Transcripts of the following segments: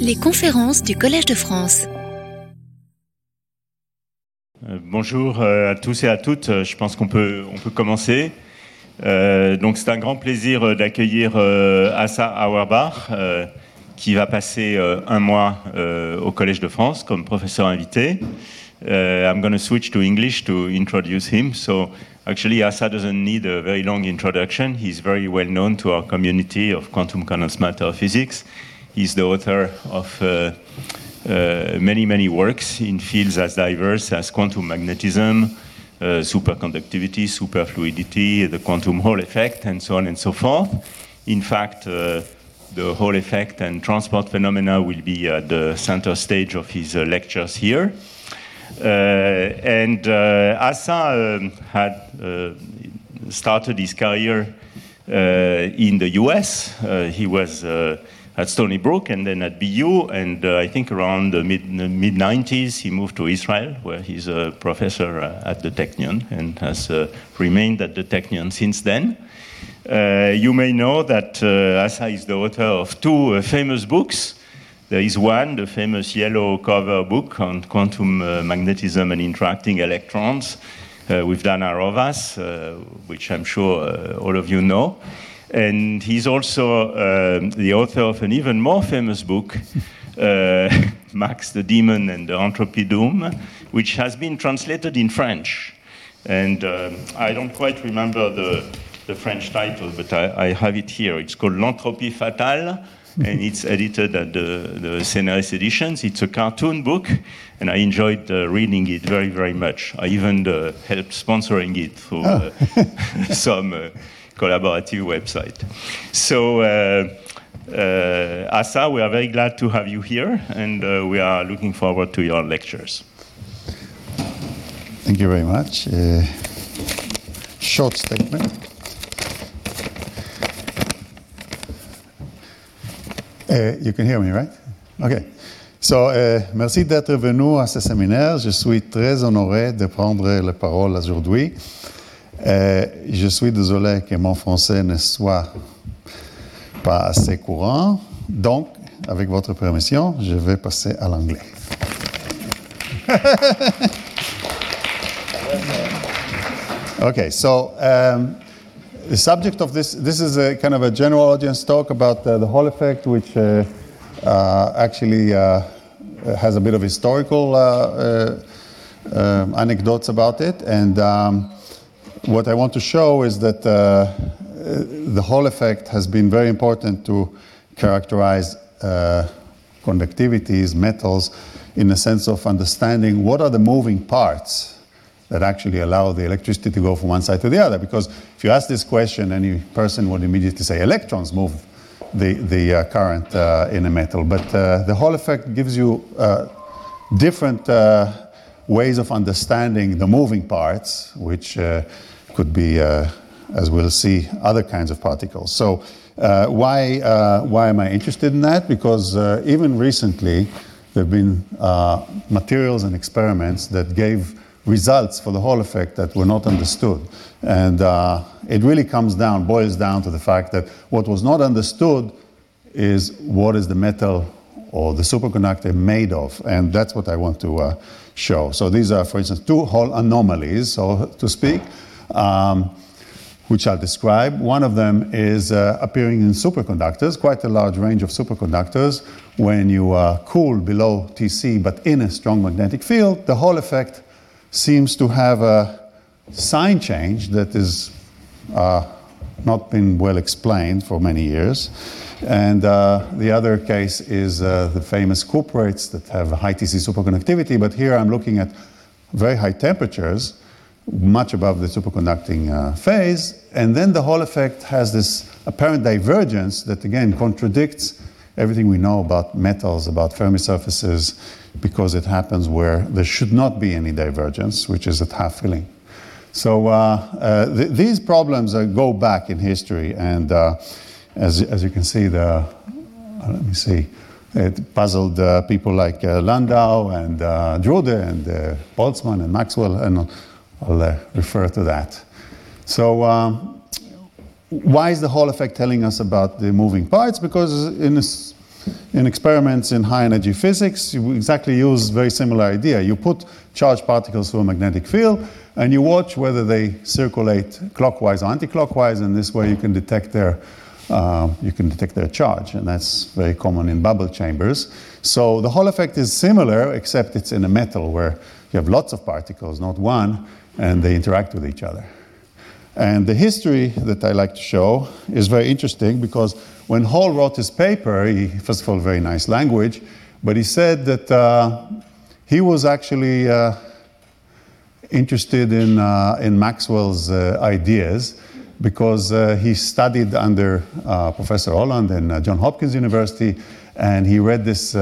Les conférences du Collège de France. Euh, bonjour euh, à tous et à toutes. Euh, je pense qu'on peut, on peut commencer. Donc c'est un grand plaisir d'accueillir euh, Assa Auerbach, qui va passer un mois au Collège de France comme professeur invité. Uh, I'm going to switch to English to introduce him. So actually, Assa doesn't need a very long introduction. He's very well known to our community of quantum condensed matter physics. He's the author of uh, uh, many, many works in fields as diverse as quantum magnetism, uh, superconductivity, superfluidity, the quantum Hall effect, and so on and so forth. In fact, the Hall effect and transport phenomena will be at the center stage of his lectures here. Uh, and uh, Assa um, had uh, started his career in the US. He was at Stony Brook and then at BU, and uh, I think around the mid mid 90s he moved to Israel, where he's a professor uh, at the Technion and has uh, remained at the Technion since then. You may know that Assa is the author of two famous books. There is one, the famous yellow cover book on quantum uh, magnetism and interacting electrons uh, with Dana Rovas, uh, which I'm sure all of you know. And he's also um, the author of an even more famous book, uh, Max the Demon and the Entropy Doom, which has been translated in French. And um, I don't quite remember the, the French title, but I, I have it here. It's called L'Entropie Fatale, and it's edited at the, the Editions. It's a cartoon book, and I enjoyed uh, reading it very, very much. I even uh, helped sponsoring it through uh, some uh, collaborative website. So, uh, uh, Assa, we are very glad to have you here, and uh, we are looking forward to your lectures. Thank you very much. Short statement. You can hear me, right? Okay. So, merci d'être venu à ce séminaire. Je suis très honoré de prendre la parole aujourd'hui. Euh, je suis désolé que mon français ne soit pas assez courant. Donc, avec votre permission, je vais passer à l'anglais. Okay, so um, the subject of this this is a kind of a general audience talk about uh, the Hall effect, which uh, uh, actually uh, has a bit of historical uh, uh, um, anecdotes about it, and um, what I want to show is that uh, the Hall effect has been very important to characterize uh, conductivities, metals, in the sense of understanding what are the moving parts that actually allow the electricity to go from one side to the other. Because if you ask this question, any person would immediately say electrons move the, the uh, current uh, in a metal. But uh, the Hall effect gives you uh, different uh, ways of understanding the moving parts, which uh, could be, as we'll see, other kinds of particles. So uh, why, uh, why am I interested in that? Because uh, even recently, there have been uh, materials and experiments that gave results for the Hall effect that were not understood. And uh, it really comes down, boils down to the fact that what was not understood is what is the metal or the superconductor made of. And that's what I want to uh, show. So these are, for instance, two Hall anomalies, so to speak. Um, which I'll describe. One of them is uh, appearing in superconductors, quite a large range of superconductors. When you uh, cool below Tc but in a strong magnetic field, the Hall effect seems to have a sign change that is uh, not been well explained for many years. And uh, the other case is uh, the famous cuprates that have high Tc superconductivity, but here I'm looking at very high temperatures much above the superconducting uh, phase. And then the Hall effect has this apparent divergence that again contradicts everything we know about metals, about Fermi surfaces, because it happens where there should not be any divergence, which is at half filling. So uh, uh, th- these problems uh, go back in history, and uh, as, as you can see, the uh, let me see, it puzzled people like Landau and Drude and Boltzmann and Maxwell, and I'll uh, refer to that. So, um, why is the Hall effect telling us about the moving parts? Because in a s- in experiments in high energy physics, you exactly use very similar idea. You put charged particles through a magnetic field and you watch whether they circulate clockwise or anti-clockwise, and this way you can detect their uh, you can detect their charge, and that's very common in bubble chambers. So the Hall effect is similar, except it's in a metal where you have lots of particles, not one, and they interact with each other. And the history that I like to show is very interesting because when Hall wrote his paper, he, first of all, very nice language, but he said that uh, he was actually uh, interested in, uh, in Maxwell's uh, ideas because uh, he studied under uh, Professor Rowland in Johns Hopkins University, and he read this. he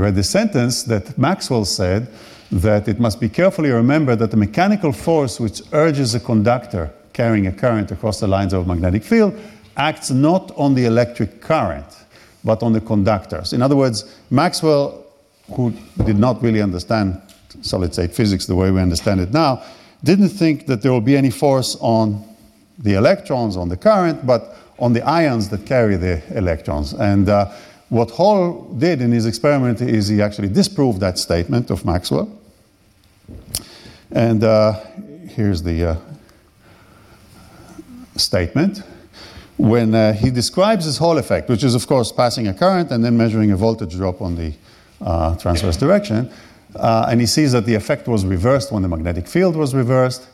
read this sentence that Maxwell said that it must be carefully remembered that the mechanical force which urges a conductor carrying a current across the lines of a magnetic field acts not on the electric current, but on the conductors. In other words, Maxwell, who did not really understand solid state physics the way we understand it now, didn't think that there will be any force on the electrons, on the current, but on the ions that carry the electrons. And uh, what Hall did in his experiment is he actually disproved that statement of Maxwell. And uh, here's the uh, statement. When uh, he describes this Hall effect, which is, of course, passing a current and then measuring a voltage drop on the uh, transverse direction, uh, and he sees that the effect was reversed when the magnetic field was reversed,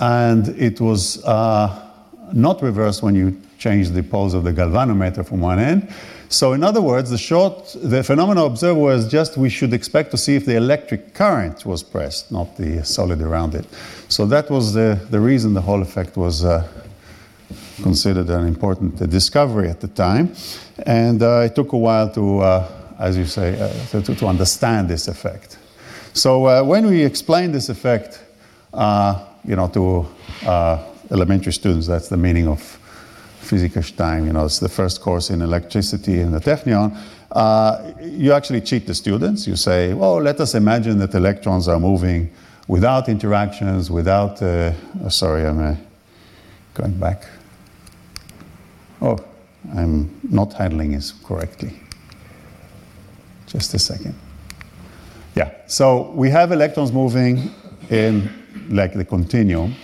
and it was uh, not reversed when you change the poles of the galvanometer from one end. So, in other words, the short, the phenomena observed was just we should expect to see if the electric current was pressed, not the solid around it. So that was the, the reason the Hall effect was uh, considered an important uh, discovery at the time. And uh, it took a while to, uh, as you say, uh, to, to, understand this effect. So uh, when we explain this effect, you know, to elementary students, that's the meaning of Physiker Stein, you know, it's the first course in electricity in the Technion, uh, you actually cheat the students. You say, well, let us imagine that electrons are moving without interactions, without, uh, oh, sorry, I'm uh, going back. Oh, I'm not handling this correctly. Just a second. Yeah, so we have electrons moving in like the continuum,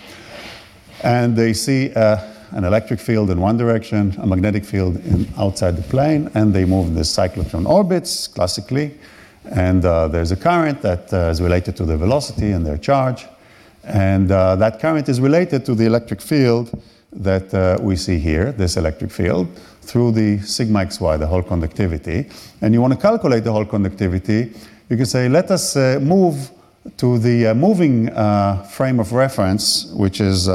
and they see uh, an electric field in one direction, a magnetic field in, outside the plane, and they move in the cyclotron orbits classically. And uh, there's a current that uh, is related to the velocity and their charge. And uh, that current is related to the electric field that uh, we see here, this electric field, through the sigma xy, the Hall conductivity. And you want to calculate the Hall conductivity. You can say, let us uh, move to the uh, moving frame of reference, which is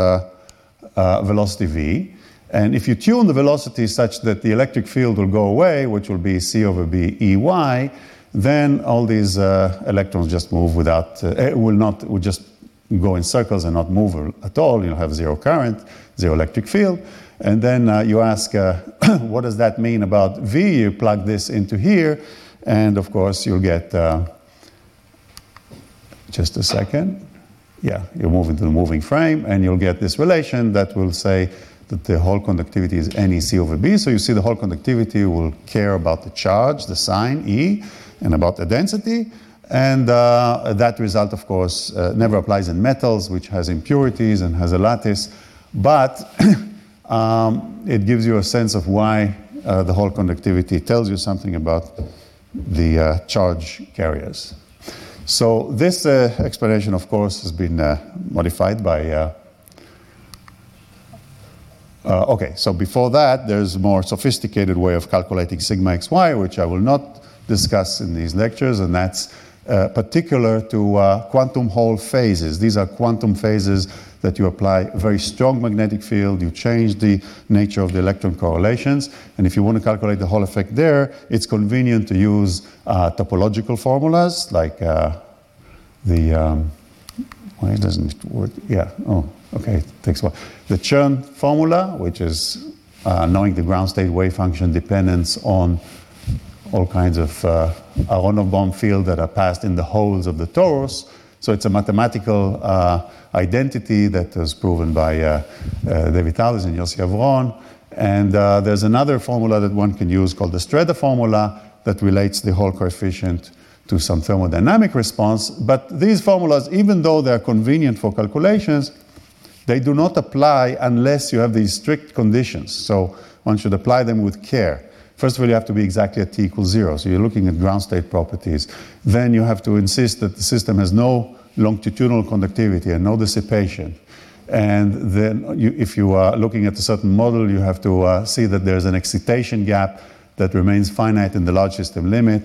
uh, velocity v. And if you tune the velocity such that the electric field will go away, which will be c over b ey, then all these uh, electrons just move without, uh, eh, will not, will just go in circles and not move at all. You'll have zero current, zero electric field. And then uh, you ask, uh, what does that mean about V? You plug this into here, and of course, you'll get, uh, just a second yeah, you move into the moving frame and you'll get this relation that will say that the Hall conductivity is NEC over B. So you see the Hall conductivity will care about the charge, the sign E, and about the density. And uh, that result, of course, uh, never applies in metals, which has impurities and has a lattice. But um, it gives you a sense of why uh, the Hall conductivity tells you something about the uh, charge carriers. So this uh, explanation, of course, has been uh, modified by. Uh, uh, okay, so before that, there's a more sophisticated way of calculating sigma xy, which I will not discuss in these lectures, and that's uh, particular to uh, quantum Hall phases. These are quantum phases that you apply a very strong magnetic field, you change the nature of the electron correlations, and if you want to calculate the Hall effect there, it's convenient to use uh, topological formulas like uh, the, um, why doesn't it work? Yeah, oh, okay, it takes a while. The Chern formula, which is uh, knowing the ground state wave function dependence on all kinds of uh, Aharonov-Bohm that are passed in the holes of the torus. So it's a mathematical uh, identity that was proven by uh, uh, David Thouless and Yossi Avron. And uh, there's another formula that one can use called the Streda formula that relates the Hall coefficient to some thermodynamic response. But these formulas, even though they're convenient for calculations, they do not apply unless you have these strict conditions. So one should apply them with care. First of all, you have to be exactly at t equals zero. So you're looking at ground state properties. Then you have to insist that the system has no longitudinal conductivity and no dissipation. And then, you, if you are looking at a certain model, you have to uh, see that there's an excitation gap that remains finite in the large system limit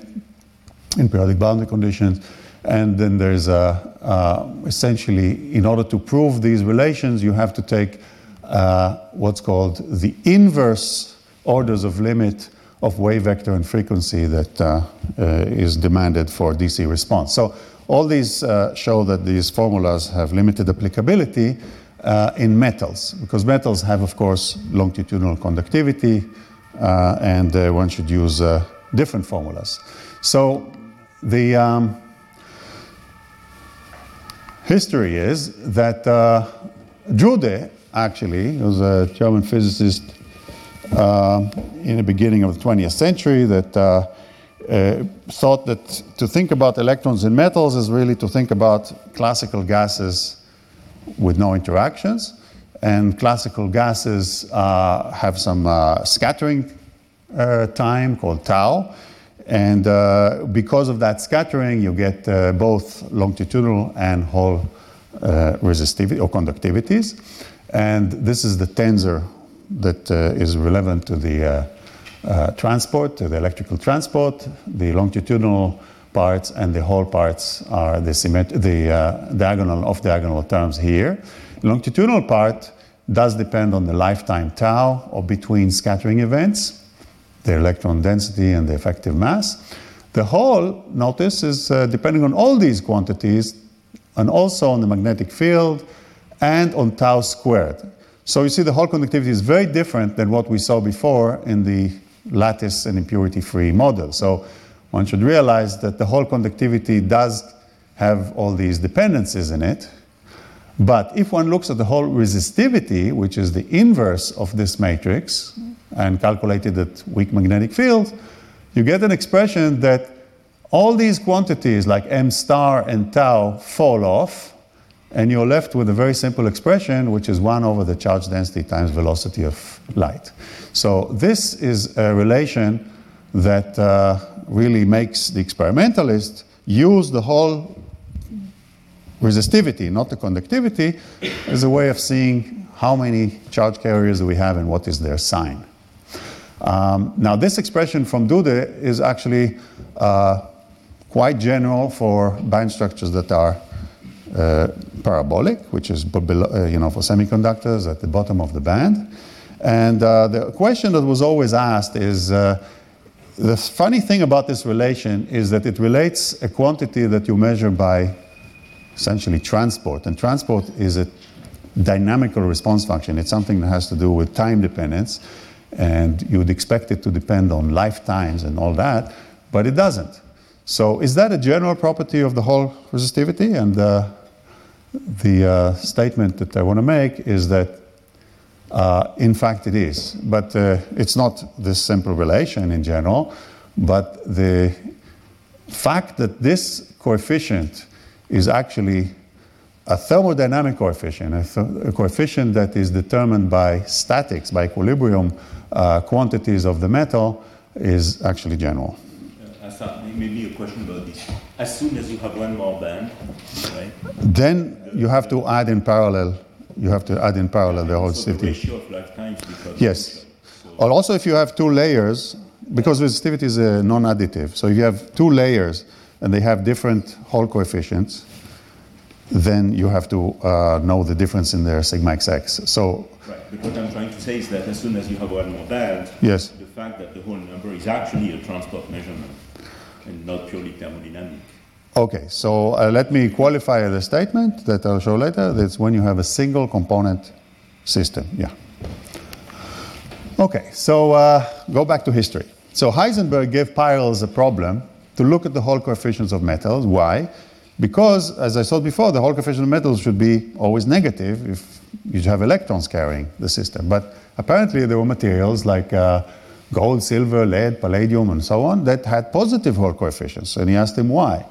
in periodic boundary conditions. And then there's a, uh, essentially, in order to prove these relations, you have to take uh, what's called the inverse orders of limit of wave vector and frequency that uh, uh is demanded for DC response. So all these uh, show that these formulas have limited applicability uh, in metals, because metals have, of course, longitudinal conductivity, and one should use different formulas. So the um, history is that uh, Drude, actually, was a German physicist uh, in the beginning of the 20th century that uh, uh, thought that to think about electrons in metals is really to think about classical gases with no interactions. And classical gases uh, have some uh, scattering time called tau. And uh, because of that scattering, you get uh, both longitudinal and Hall uh, resistivity or conductivities. And this is the tensor that uh, is relevant to the uh, uh, transport, to the electrical transport. The longitudinal parts and the Hall parts are the, the diagonal off diagonal terms here. The longitudinal part does depend on the lifetime tau or between scattering events the electron density and the effective mass. The Hall, notice, is uh, depending on all these quantities and also on the magnetic field and on tau squared. So you see the Hall conductivity is very different than what we saw before in the lattice and impurity free model. So one should realize that the Hall conductivity does have all these dependencies in it. But if one looks at the Hall resistivity, which is the inverse of this matrix, and calculated at weak magnetic field, you get an expression that all these quantities like m star and tau fall off, and you're left with a very simple expression, which is 1 over the charge density times velocity of light. So this is a relation that uh, really makes the experimentalist use the Hall resistivity, not the conductivity, as a way of seeing how many charge carriers we have and what is their sign. Um, now, this expression from Drude is actually uh, quite general for band structures that are parabolic, which is below, uh, you know for semiconductors at the bottom of the band. And uh, the question that was always asked is uh, the funny thing about this relation is that it relates a quantity that you measure by essentially transport, and transport is a dynamical response function. It's something that has to do with time dependence and you would expect it to depend on lifetimes and all that, but it doesn't. So is that a general property of the Hall resistivity? And uh, the uh, statement that I want to make is that uh, in fact it is, but uh, it's not this simple relation in general, but the fact that this coefficient is actually a thermodynamic coefficient, a, th- a coefficient that is determined by statics, by equilibrium uh, quantities of the metal is actually general. Uh, maybe a question about this. As soon as you have one more band, right? Then you have to add in parallel. You have to add in parallel the whole so ratio of lifetimes. Yes. So or also, if you have two layers, because resistivity is a non-additive. So if you have two layers and they have different Hall coefficients, then you have to uh, know the difference in their sigma xx. So Right. But what I'm trying to say is that as soon as you have one more band, yes. the fact that the Hall number is actually a transport measurement and not purely thermodynamic. Okay, so uh, let me qualify the statement that I'll show later. That's when you have a single component system. Yeah. Okay, so uh, go back to history. So Heisenberg gave Peierls a problem to look at the Hall coefficients of metals. Why? Because, as I said before, the Hall coefficient of metals should be always negative if you have electrons carrying the system. But apparently, there were materials like uh, gold, silver, lead, palladium, and so on that had positive Hall coefficients. And he asked him why.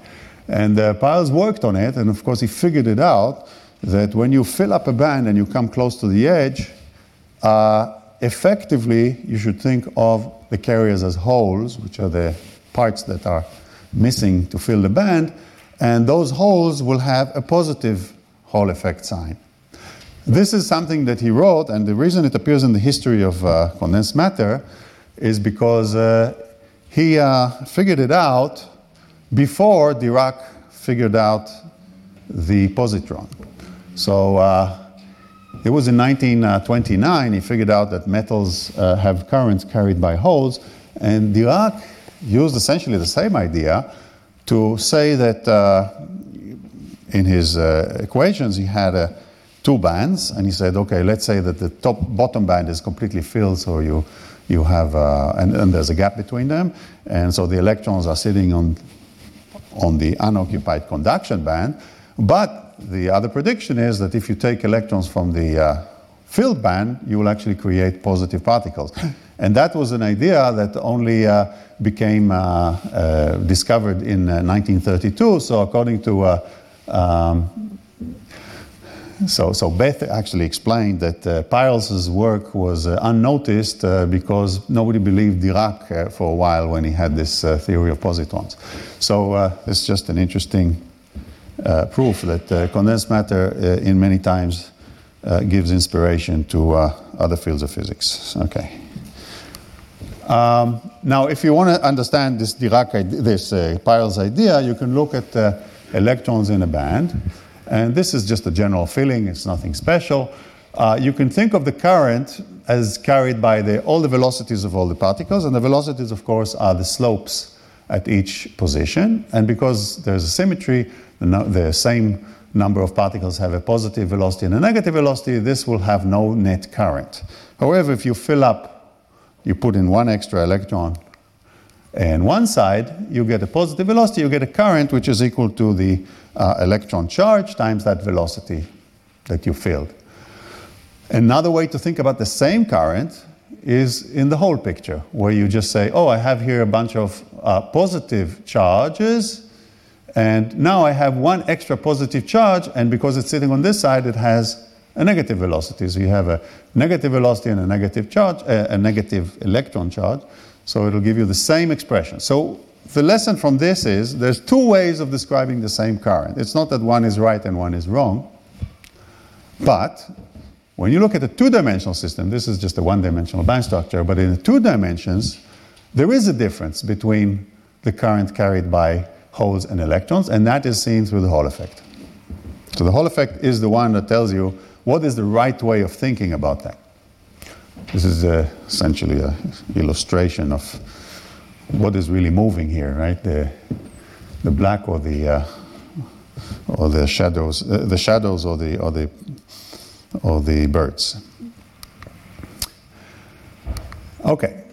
And uh, Peierls worked on it, and of course, he figured it out that when you fill up a band and you come close to the edge, uh, effectively, you should think of the carriers as holes, which are the parts that are missing to fill the band, and those holes will have a positive Hall effect sign. This is something that he wrote, and the reason it appears in the history of uh, condensed matter is because uh, he uh, figured it out before Dirac figured out the positron. So uh, it was in 1929 he figured out that metals have currents carried by holes, and Dirac used essentially the same idea to say that uh, in his uh, equations he had two bands, and he said, okay, let's say that the top bottom band is completely filled, so you you have uh, and, and there's a gap between them, and so the electrons are sitting on on the unoccupied conduction band, but the other prediction is that if you take electrons from the uh, filled band, you will actually create positive particles. And that was an idea that only uh, became uh, uh discovered in 1932. Uh, so, according to uh, um, so, so Bethe actually explained that uh, work was uh, unnoticed uh, because nobody believed Dirac for a while when he had this theory of positrons. So it's just an interesting uh, proof that uh, condensed matter uh, in many times gives inspiration to other fields of physics. Okay. Um, now, if you want to understand this Dirac, this uh, idea, you can look at uh, electrons in a band, and this is just a general feeling. It's nothing special. Uh, you can think of the current as carried by the, all the velocities of all the particles, and the velocities, of course, are the slopes at each position. And because there's a symmetry, the, no, the same number of particles have a positive velocity and a negative velocity, this will have no net current. However, if you fill up, you put in one extra electron and one side, you get a positive velocity, you get a current which is equal to the uh, electron charge times that velocity that you filled. Another way to think about the same current is in the hole picture, where you just say, oh, I have here a bunch of uh, positive charges and now I have one extra positive charge, and because it's sitting on this side, it has a negative velocity. So you have a negative velocity and a negative charge, a, a negative electron charge. So it'll give you the same expression. So the lesson from this is there's two ways of describing the same current. It's not that one is right and one is wrong, but when you look at a two-dimensional system, this is just a one-dimensional band structure, but in the two dimensions, there is a difference between the current carried by holes and electrons, and that is seen through the Hall effect. So the Hall effect is the one that tells you what is the right way of thinking about that. This is uh, essentially an illustration of what is really moving here, right? The, the black or the uh, or the shadows, uh, the shadows or the or the or the birds. Okay,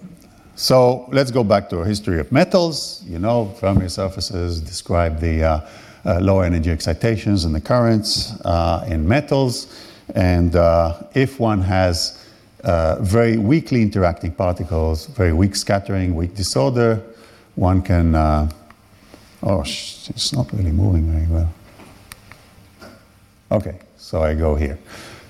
so let's go back to a history of metals. You know, Fermi surfaces describe the uh, uh, low energy excitations and the currents uh, in metals. And uh, if one has uh, very weakly interacting particles, very weak scattering, weak disorder, one can. Uh, oh, it's not really moving very well. Okay, so I go here.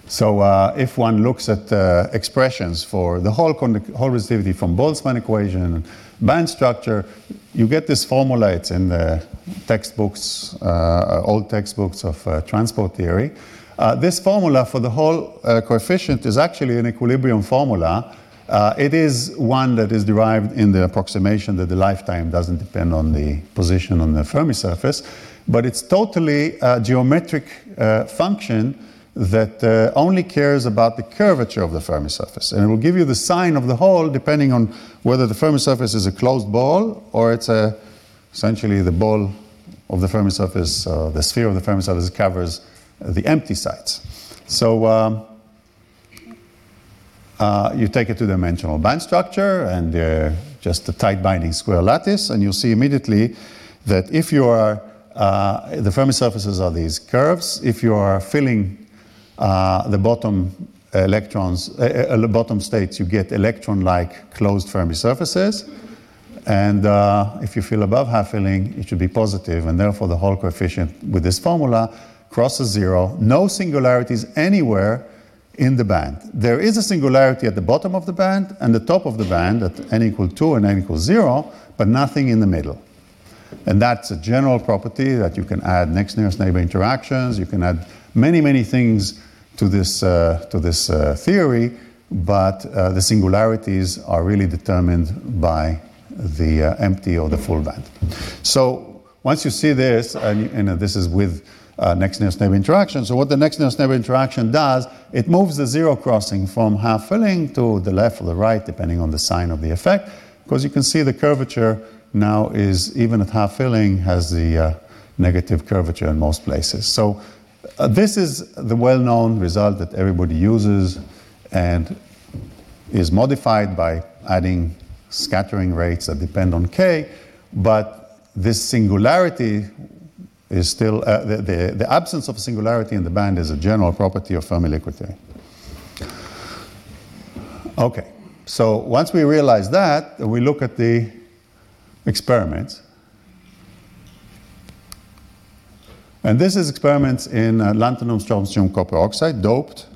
So uh, if one looks at uh, expressions for the whole, Hall resistivity from Boltzmann equation, band structure, you get this formula. It's in the textbooks, uh, old textbooks of uh, transport theory. Uh, this formula for the Hall uh, coefficient is actually an equilibrium formula. it is one that is derived in the approximation that the lifetime doesn't depend on the position on the Fermi surface, but it's totally a geometric function that uh, only cares about the curvature of the Fermi surface. And it will give you the sign of the hole depending on whether the Fermi surface is a closed ball or it's a, essentially the ball of the Fermi surface, uh, the sphere of the Fermi surface covers the empty sites. So um, uh, you take a two-dimensional band structure and uh, just a tight binding square lattice, and you'll see immediately that if you are uh, the Fermi surfaces are these curves. If you are filling uh, the bottom electrons, uh, uh, the bottom states, you get electron-like closed Fermi surfaces. And if you fill above half filling, it should be positive, and therefore the Hall coefficient with this formula crosses zero. No singularities anywhere in the band. There is a singularity at the bottom of the band and the top of the band at n equal 2 and n equals 0, but nothing in the middle. And that's a general property that you can add next nearest neighbor interactions, you can add many, many things to this, uh, to this uh, theory, but uh, the singularities are really determined by the uh, empty or the full band. So once you see this, and, and this is with uh, next nearest neighbor interaction. So what the next nearest neighbor interaction does, it moves the zero crossing from half filling to the left or the right, depending on the sign of the effect, because you can see the curvature now is, even at half filling, has the uh, negative curvature in most places. So uh, this is the well-known result that everybody uses and is modified by adding scattering rates that depend on k, but this singularity is still, uh, the, the, the, absence of a singularity in the band is a general property of Fermi liquid theory. Okay, so once we realize that, we look at the experiments. And this is experiments in uh, lanthanum strontium copper oxide, doped.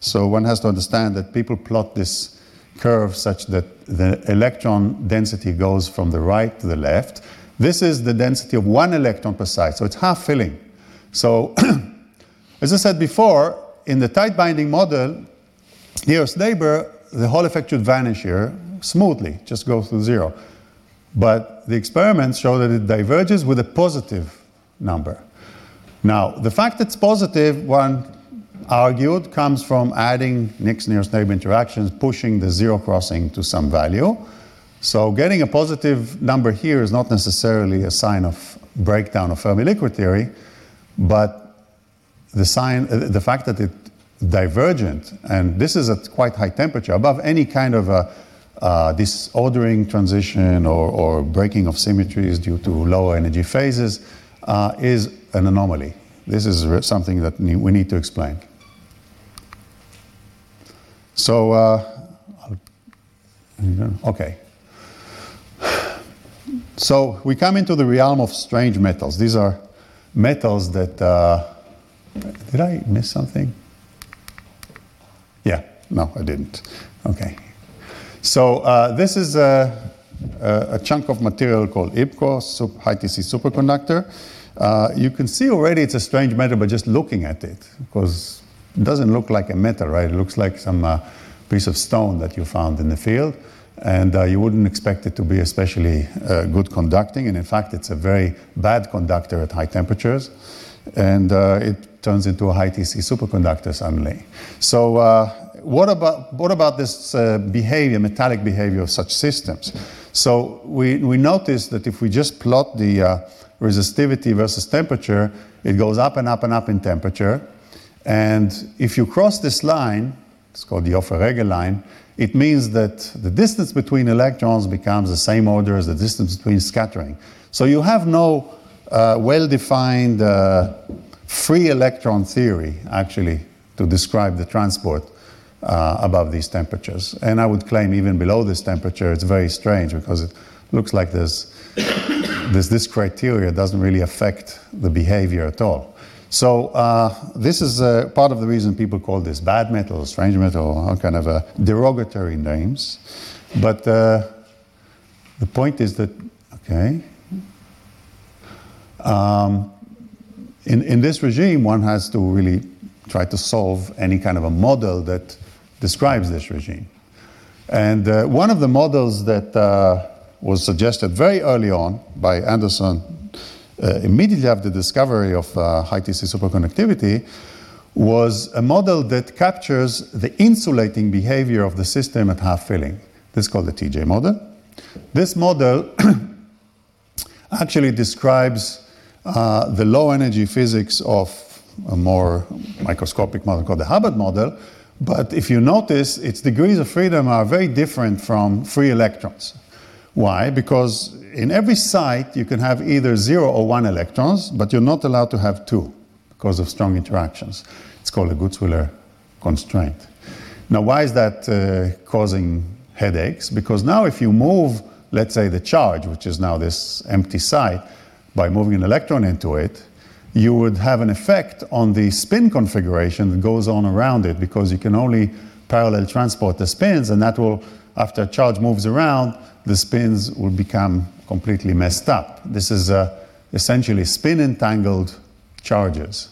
So one has to understand that people plot this curve such that the electron density goes from the right to the left. This is the density of one electron per site, so it's half filling. So, as I said before, in the tight binding model, nearest neighbor, the Hall effect should vanish here smoothly, just go to zero. But the experiments show that it diverges with a positive number. Now, the fact that it's positive, one argued, comes from adding next nearest neighbor interactions, pushing the zero crossing to some value. So getting a positive number here is not necessarily a sign of breakdown of Fermi liquid theory, but the sign, the fact that it's divergent, and this is at quite high temperature, above any kind of a, uh, disordering transition or, or, breaking of symmetries due to lower energy phases, uh, is an anomaly. This is something that we need to explain. So, uh, okay. So we come into the realm of strange metals. These are metals that. Uh, did I miss something? Yeah, no, I didn't. Okay. So uh, this is a, a, chunk of material called YBCO, high TC superconductor. Uh, you can see already it's a strange metal by just looking at it, because it doesn't look like a metal, right? It looks like some uh, piece of stone that you found in the field and uh, you wouldn't expect it to be especially uh, good conducting. And in fact, it's a very bad conductor at high temperatures, and uh, it turns into a high TC superconductor suddenly. So, uh, what about what about this uh, behavior, metallic behavior of such systems? So we we notice that if we just plot the uh, resistivity versus temperature, it goes up and up and up in temperature, and if you cross this line, it's called the Ioffe-Regel line it means that the distance between electrons becomes the same order as the distance between scattering. So you have no uh, well defined uh, free electron theory, actually, to describe the transport uh, above these temperatures. And I would claim even below this temperature, it's very strange because it looks like there's, this, this criteria doesn't really affect the behavior at all. So uh, this is uh, part of the reason people call this bad metal, strange metal, kind of a derogatory names. But uh, the point is that, okay, um, in, in this regime, one has to really try to solve any kind of a model that describes this regime. And uh, one of the models that uh, was suggested very early on by Anderson uh, immediately after the discovery of uh, high TC superconductivity was a model that captures the insulating behavior of the system at half filling. This is called the TJ model. This model actually describes uh, the low energy physics of a more microscopic model called the Hubbard model. But if you notice, its degrees of freedom are very different from free electrons. Why? Because in every site you can have either zero or one electrons, but you're not allowed to have two because of strong interactions. It's called a Gutzwiller constraint. Now, why is that uh, causing headaches? Because now, if you move, let's say, the charge, which is now this empty site, by moving an electron into it, you would have an effect on the spin configuration that goes on around it because you can only parallel transport the spins, and that will, after a charge moves around, the spins will become completely messed up. This is uh, essentially spin entangled charges.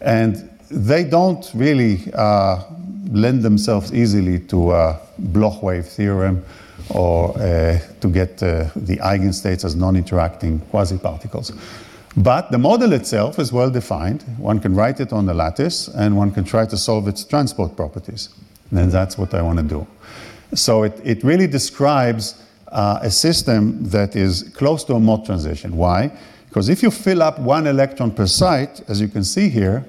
And they don't really uh, lend themselves easily to a Bloch wave theorem or uh, to get uh, the eigenstates as non interacting quasi particles. But the model itself is well defined. One can write it on the lattice and one can try to solve its transport properties. And that's what I want to do. So it, it really describes uh, a system that is close to a Mott transition. Why? Because if you fill up one electron per site, as you can see here,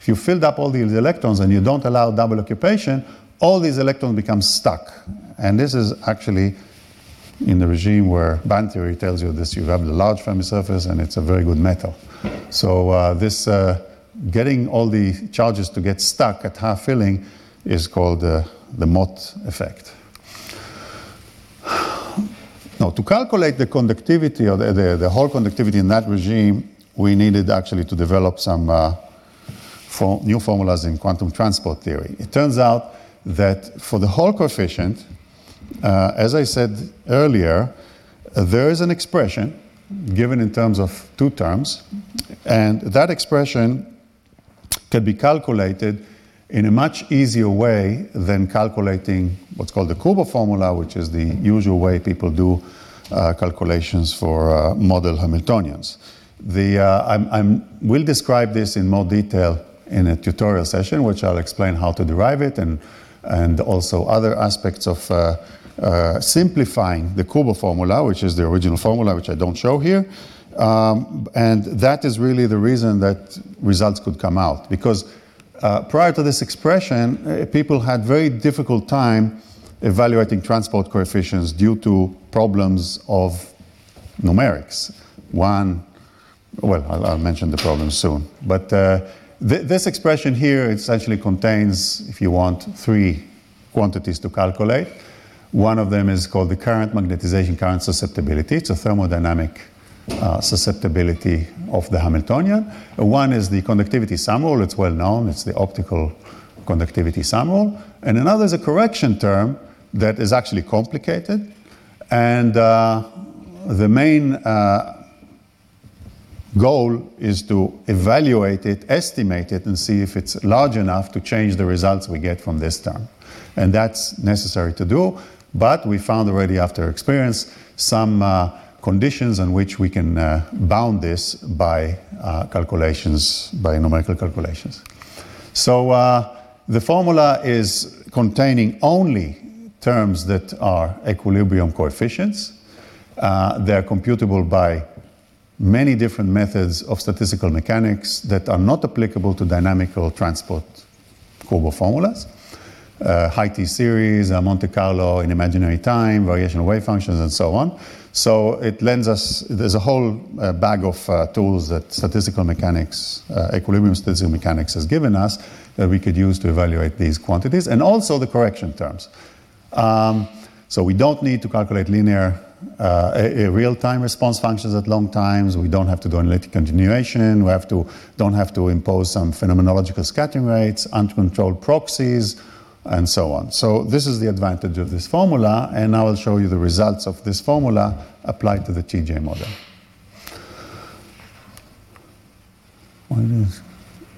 if you filled up all these electrons and you don't allow double occupation, all these electrons become stuck. And this is actually in the regime where band theory tells you this, you have the large Fermi surface and it's a very good metal. So uh, this uh, getting all the charges to get stuck at half filling is called uh, the Mott effect. Now, to calculate the conductivity or the, the, the, Hall conductivity in that regime, we needed actually to develop some uh, for new formulas in quantum transport theory. It turns out that for the Hall coefficient, uh, as I said earlier, uh, there is an expression given in terms of two terms, and that expression can be calculated in a much easier way than calculating what's called the Kubo formula, which is the usual way people do uh, calculations for uh, model Hamiltonians. The, uh, i will describe this in more detail in a tutorial session, which I'll explain how to derive it and, and also other aspects of uh, uh, simplifying the Kubo formula, which is the original formula, which I don't show here. Um, and that is really the reason that results could come out. Because uh, prior to this expression, uh, people had very difficult time evaluating transport coefficients due to problems of numerics. One, well, I'll, I'll mention the problem soon. But uh, th this expression here essentially contains, if you want, three quantities to calculate. One of them is called the current magnetization current susceptibility. It's a thermodynamic uh, susceptibility of the Hamiltonian. One is the conductivity sum rule. It's well known. It's the optical conductivity sum rule. And another is a correction term that is actually complicated. And uh, the main uh, goal is to evaluate it, estimate it, and see if it's large enough to change the results we get from this term. And that's necessary to do, but we found already after experience some uh, conditions on which we can uh, bound this by uh, calculations, by numerical calculations. So uh, the formula is containing only terms that are equilibrium coefficients. Uh, they're computable by many different methods of statistical mechanics that are not applicable to dynamical transport Kubo formulas. Uh, high T series, uh, Monte Carlo in imaginary time, variational wave functions, and so on. So it lends us, there's a whole uh, bag of uh, tools that statistical mechanics, uh, equilibrium statistical mechanics has given us that we could use to evaluate these quantities, and also the correction terms. Um, so we don't need to calculate linear uh, a, a real-time response functions at long times. We don't have to do analytic continuation. We have to, don't have to impose some phenomenological scattering rates, uncontrolled proxies, and so on. So this is the advantage of this formula, and I will show you the results of this formula applied to the TJ model.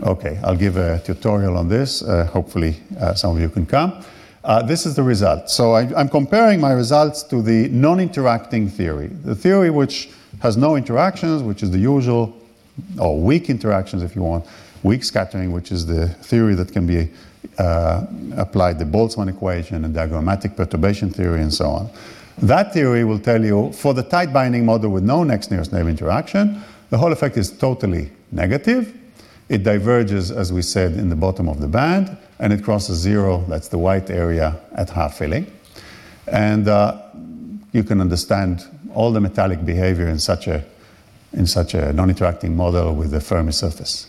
Okay, I'll give a tutorial on this. Uh, hopefully, uh, some of you can come. Uh, this is the result. So I, am comparing my results to the non-interacting theory, the theory which has no interactions, which is the usual, or weak interactions if you want, weak scattering, which is the theory that can be uh, applied, the Boltzmann equation and diagrammatic perturbation theory and so on. That theory will tell you for the tight binding model with no next nearest neighbor interaction, the Hall effect is totally negative. It diverges, as we said, in the bottom of the band and it crosses zero, that's the white area at half filling. And uh, you can understand all the metallic behavior in such a, in such a non-interacting model with the Fermi surface.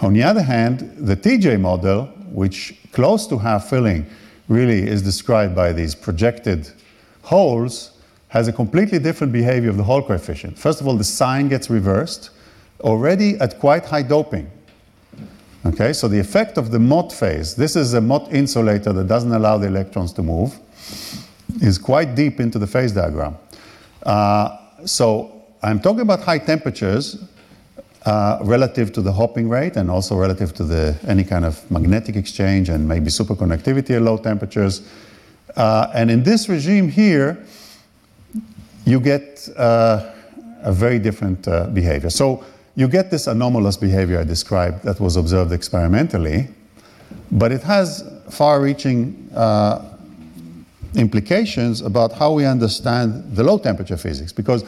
On the other hand, the TJ model, which close to half filling really is described by these projected holes, has a completely different behavior of the Hall coefficient. First of all, the sign gets reversed already at quite high doping. Okay, so the effect of the Mott phase, this is a Mott insulator that doesn't allow the electrons to move, is quite deep into the phase diagram. Uh, so I'm talking about high temperatures uh, relative to the hopping rate and also relative to the, any kind of magnetic exchange and maybe superconductivity at low temperatures. Uh, and in this regime here, you get uh, a very different uh, behavior. So you get this anomalous behavior I described that was observed experimentally, but it has far reaching uh, implications about how we understand the low temperature physics. Because,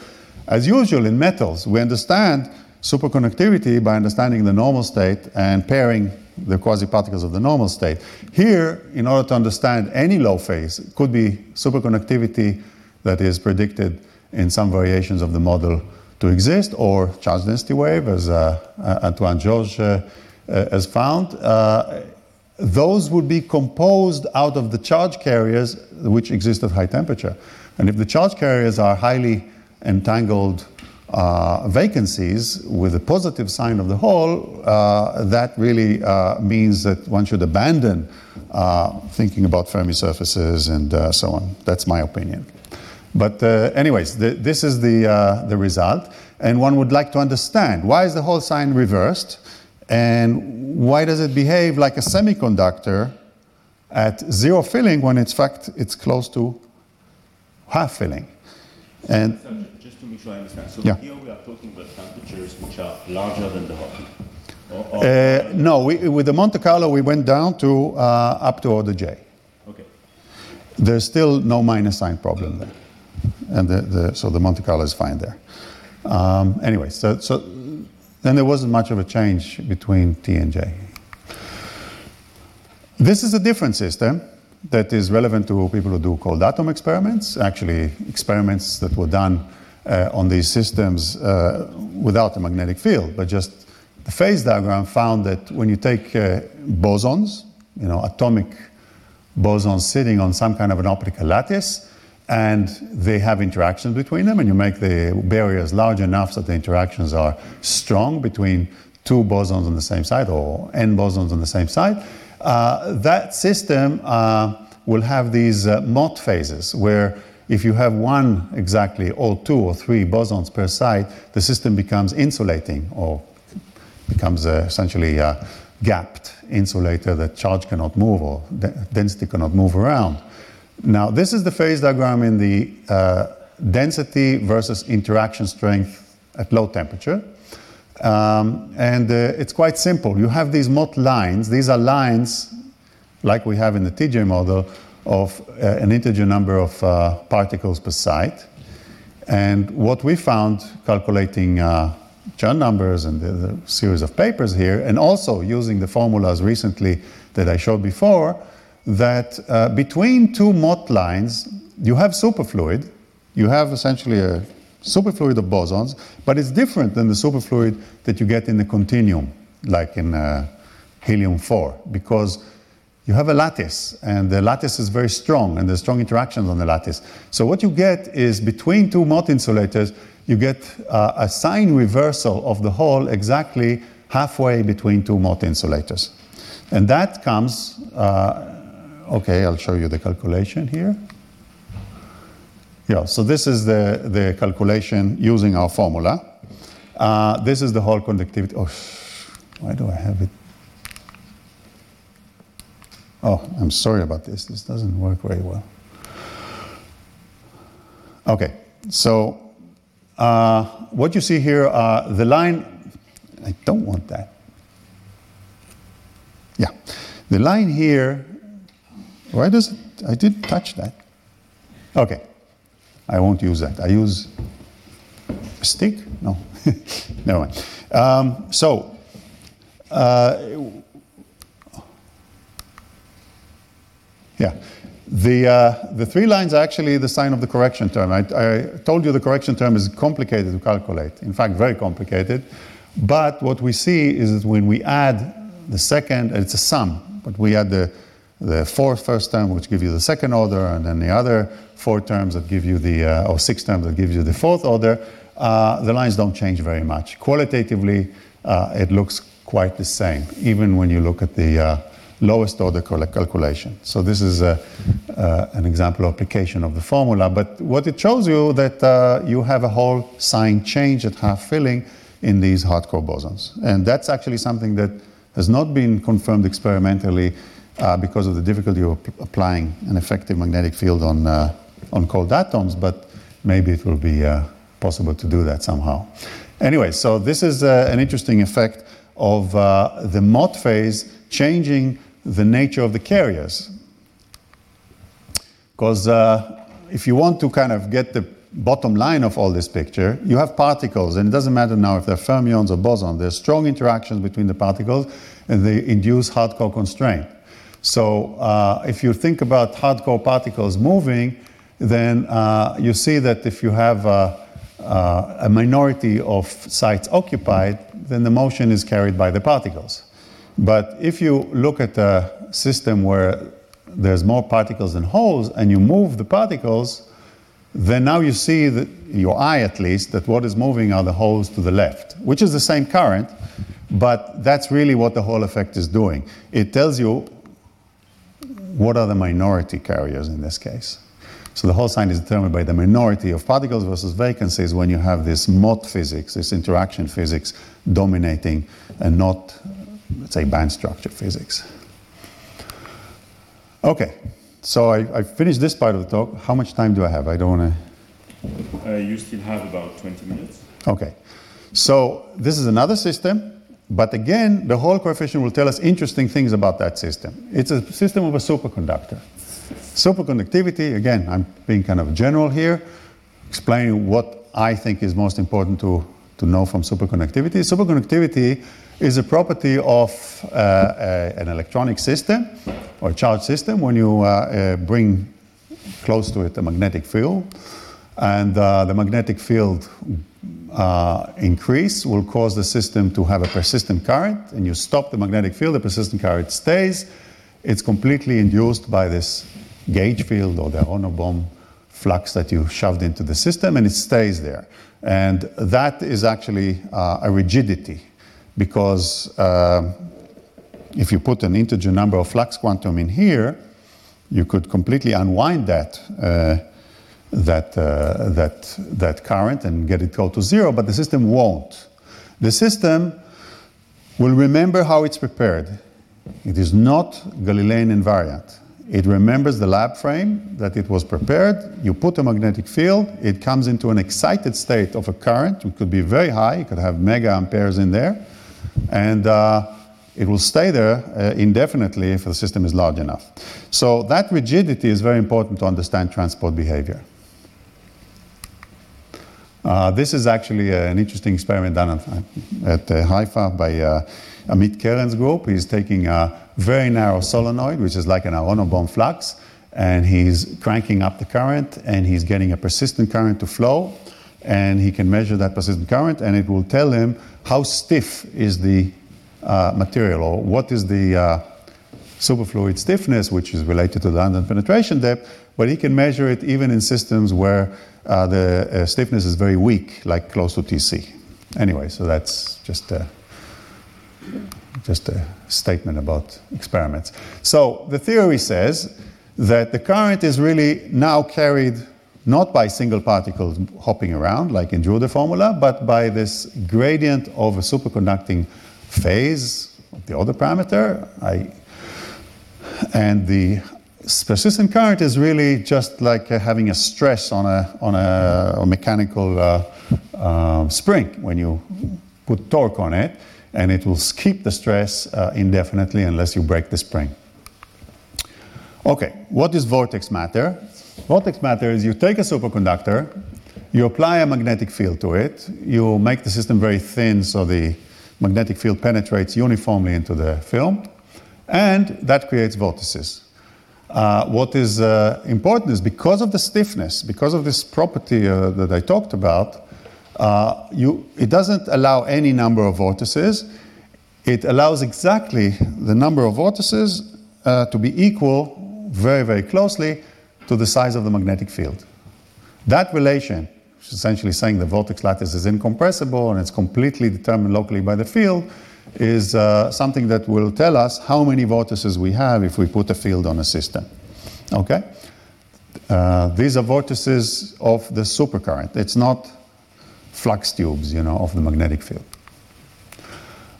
as usual in metals, we understand superconductivity by understanding the normal state and pairing the quasi-particles of the normal state. Here, in order to understand any low phase, it could be superconductivity that is predicted in some variations of the model to exist, or charge density wave, as uh, uh Antoine Georges uh, uh, has found. Uh, those would be composed out of the charge carriers which exist at high temperature. And if the charge carriers are highly entangled uh, vacancies with a positive sign of the Hall, uh, that really uh, means that one should abandon uh, thinking about Fermi surfaces and uh, so on. That's my opinion. But, anyways, the, this is the, the result. And one would like to understand why is the Hall sign reversed and why does it behave like a semiconductor at zero filling when in fact it's close to half filling. And just to make sure I understand, so yeah. here we are talking about temperatures which are larger than the hopping. Uh, no, we, with the Monte Carlo we went down to uh, up to order J. Okay. There's still no minus sign problem there, and the, the, so the Monte Carlo is fine there. Um, anyway, so, so then there wasn't much of a change between T and J. This is a different system that is relevant to people who do cold atom experiments, actually experiments that were done uh, on these systems uh, without a magnetic field, but just the phase diagram found that when you take uh, bosons, you know, atomic bosons sitting on some kind of an optical lattice, and they have interactions between them, and you make the barriers large enough so the interactions are strong between two bosons on the same side or n bosons on the same side. Uh, that system uh, will have these uh, phases where if you have one exactly or two or three bosons per side, the system becomes insulating or becomes uh, essentially a gapped insulator that charge cannot move or density cannot move around. Now, this is the phase diagram in the uh, density versus interaction strength at low temperature. Um, and uh, it's quite simple. You have these Mott lines. These are lines, like we have in the TJ model, of uh, an integer number of uh, particles per site. And what we found calculating uh, Chern numbers and the, the series of papers here, and also using the formulas recently that I showed before, that uh, between two Mott lines, you have superfluid. You have essentially a superfluid of bosons, but it's different than the superfluid that you get in the continuum, like in uh, helium 4, because you have a lattice, and the lattice is very strong, and there's strong interactions on the lattice. So what you get is between two Mott insulators, you get uh, a sign reversal of the Hall exactly halfway between two Mott insulators. And that comes uh, Okay, I'll show you the calculation here. Yeah, so this is the, the calculation using our formula. Uh, this is the Hall conductivity. Oh, why do I have it? Oh, I'm sorry about this. This doesn't work very well. Okay, so uh, what you see here, uh, the line, I don't want that. Yeah, the line here why does it? I didn't touch that. Okay. I won't use that. I use a stick? No. Never mind. Um, so, uh, yeah. The, uh, the three lines are actually the sign of the correction term. I, I, told you the correction term is complicated to calculate, in fact, very complicated. But what we see is that when we add the second, it's a sum, but we add the, the fourth first term, which gives you the second order, and then the other four terms that give you the, uh, or six terms that give you the fourth order, uh, the lines don't change very much. Qualitatively, uh, it looks quite the same, even when you look at the uh, lowest order calculation. So this is a, uh, an example application of the formula. But what it shows you that uh, you have a Hall sign change at half filling in these hardcore bosons. And that's actually something that has not been confirmed experimentally uh, because of the difficulty of applying an effective magnetic field on, uh, on cold atoms, but maybe it will be uh, possible to do that somehow. Anyway, so this is uh, an interesting effect of the Mott phase changing the nature of the carriers. Because uh, if you want to kind of get the bottom line of all this picture, you have particles, and it doesn't matter now if they're fermions or bosons, there's strong interactions between the particles, and they induce hardcore constraint. So uh, if you think about hardcore particles moving, then uh, you see that if you have uh, uh a minority of sites occupied, then the motion is carried by the particles. But if you look at a system where there's more particles than holes and you move the particles, then now you see that your eye at least that what is moving are the holes to the left, which is the same current, but that's really what the Hall effect is doing. It tells you what are the minority carriers in this case. So the Hall sign is determined by the minority of particles versus vacancies when you have this Mott physics, this interaction physics dominating and not let's say, band structure physics. Okay, so I, I, finished this part of the talk. How much time do I have? I don't want to. Uh, you still have about 20 minutes. Okay, so this is another system, but again, the Hall coefficient will tell us interesting things about that system. It's a system of a superconductor. Superconductivity, again, I'm being kind of general here, explaining what I think is most important to, to know from superconductivity. Superconductivity is a property of uh, a, an electronic system or charge system when you uh, uh, bring close to it a magnetic field. And uh, the magnetic field uh, increase will cause the system to have a persistent current. And you stop the magnetic field, the persistent current stays. It's completely induced by this gauge field or the Aharonov-Bohm flux that you shoved into the system, and it stays there. And that is actually uh, a rigidity because uh, if you put an integer number of flux quantum in here, you could completely unwind that, uh, that, uh, that, that current and get it go to zero, but the system won't. The system will remember how it's prepared. It is not Galilean invariant. It remembers the lab frame that it was prepared. You put a magnetic field, it comes into an excited state of a current, it could be very high, you could have mega amperes in there and uh, it will stay there uh, indefinitely if the system is large enough. So that rigidity is very important to understand transport behavior. Uh, this is actually an interesting experiment done at, at Haifa by uh, Amit Keren's group. He's taking a very narrow solenoid, which is like an Aharonov-Bohm flux, and he's cranking up the current, and he's getting a persistent current to flow, and he can measure that persistent current, and it will tell him how stiff is the uh, material, or what is the uh, superfluid stiffness, which is related to the London penetration depth, but he can measure it even in systems where uh, the uh, stiffness is very weak, like close to TC. Anyway, so that's just a, just a statement about experiments. So the theory says that the current is really now carried not by single particles hopping around like in Drude formula, but by this gradient of a superconducting phase of the other parameter. I, and the persistent current is really just like uh, having a stress on a, on a, a mechanical uh, uh, spring when you put torque on it, and it will keep the stress uh, indefinitely unless you break the spring. Okay, what is vortex matter? Vortex matter is you take a superconductor, you apply a magnetic field to it, you make the system very thin so the magnetic field penetrates uniformly into the film, and that creates vortices. uh, what is uh, important is because of the stiffness, because of this property uh, that I talked about, uh, you, it doesn't allow any number of vortices. It allows exactly the number of vortices uh, to be equal very, very closely to the size of the magnetic field. That relation, which is essentially saying the vortex lattice is incompressible and it's completely determined locally by the field, is uh, something that will tell us how many vortices we have if we put a field on a system. Okay? Uh, these are vortices of the supercurrent. It's not flux tubes, you know, of the magnetic field.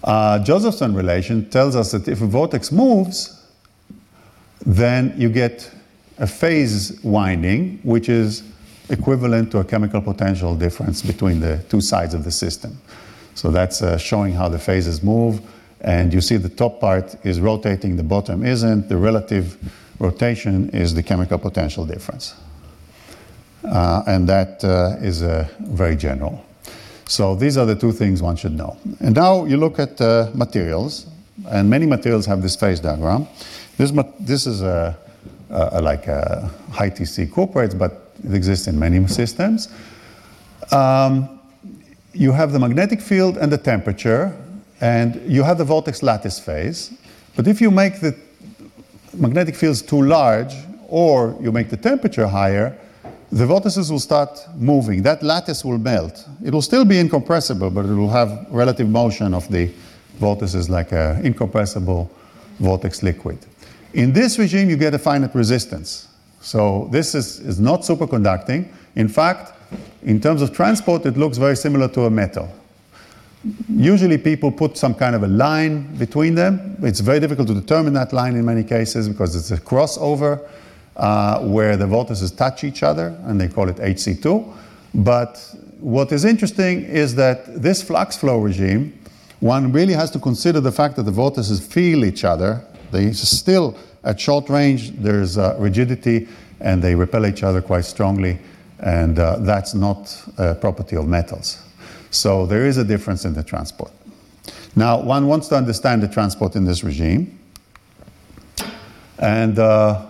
Uh, Josephson relation tells us that if a vortex moves, then you get a phase winding, which is equivalent to a chemical potential difference between the two sides of the system. So that's uh, showing how the phases move. And you see the top part is rotating, the bottom isn't. The relative rotation is the chemical potential difference. Uh, and that uh, is uh, very general. So these are the two things one should know. And now you look at uh, materials, and many materials have this phase diagram. This, this is a, a, like a high TC cuprates, but it exists in many systems. Um, you have the magnetic field and the temperature, and you have the vortex lattice phase. But if you make the magnetic fields too large, or you make the temperature higher, the vortices will start moving. That lattice will melt. It will still be incompressible, but it will have relative motion of the vortices like an incompressible vortex liquid. In this regime, you get a finite resistance. So this is, is not superconducting. In fact, in terms of transport, it looks very similar to a metal. Usually people put some kind of a line between them. It's very difficult to determine that line in many cases because it's a crossover uh, where the vortices touch each other and they call it HC2. But what is interesting is that this flux flow regime, one really has to consider the fact that the vortices feel each other. They still, at short range, there's uh, rigidity and they repel each other quite strongly. And uh, that's not a property of metals. So there is a difference in the transport. Now, one wants to understand the transport in this regime. And uh,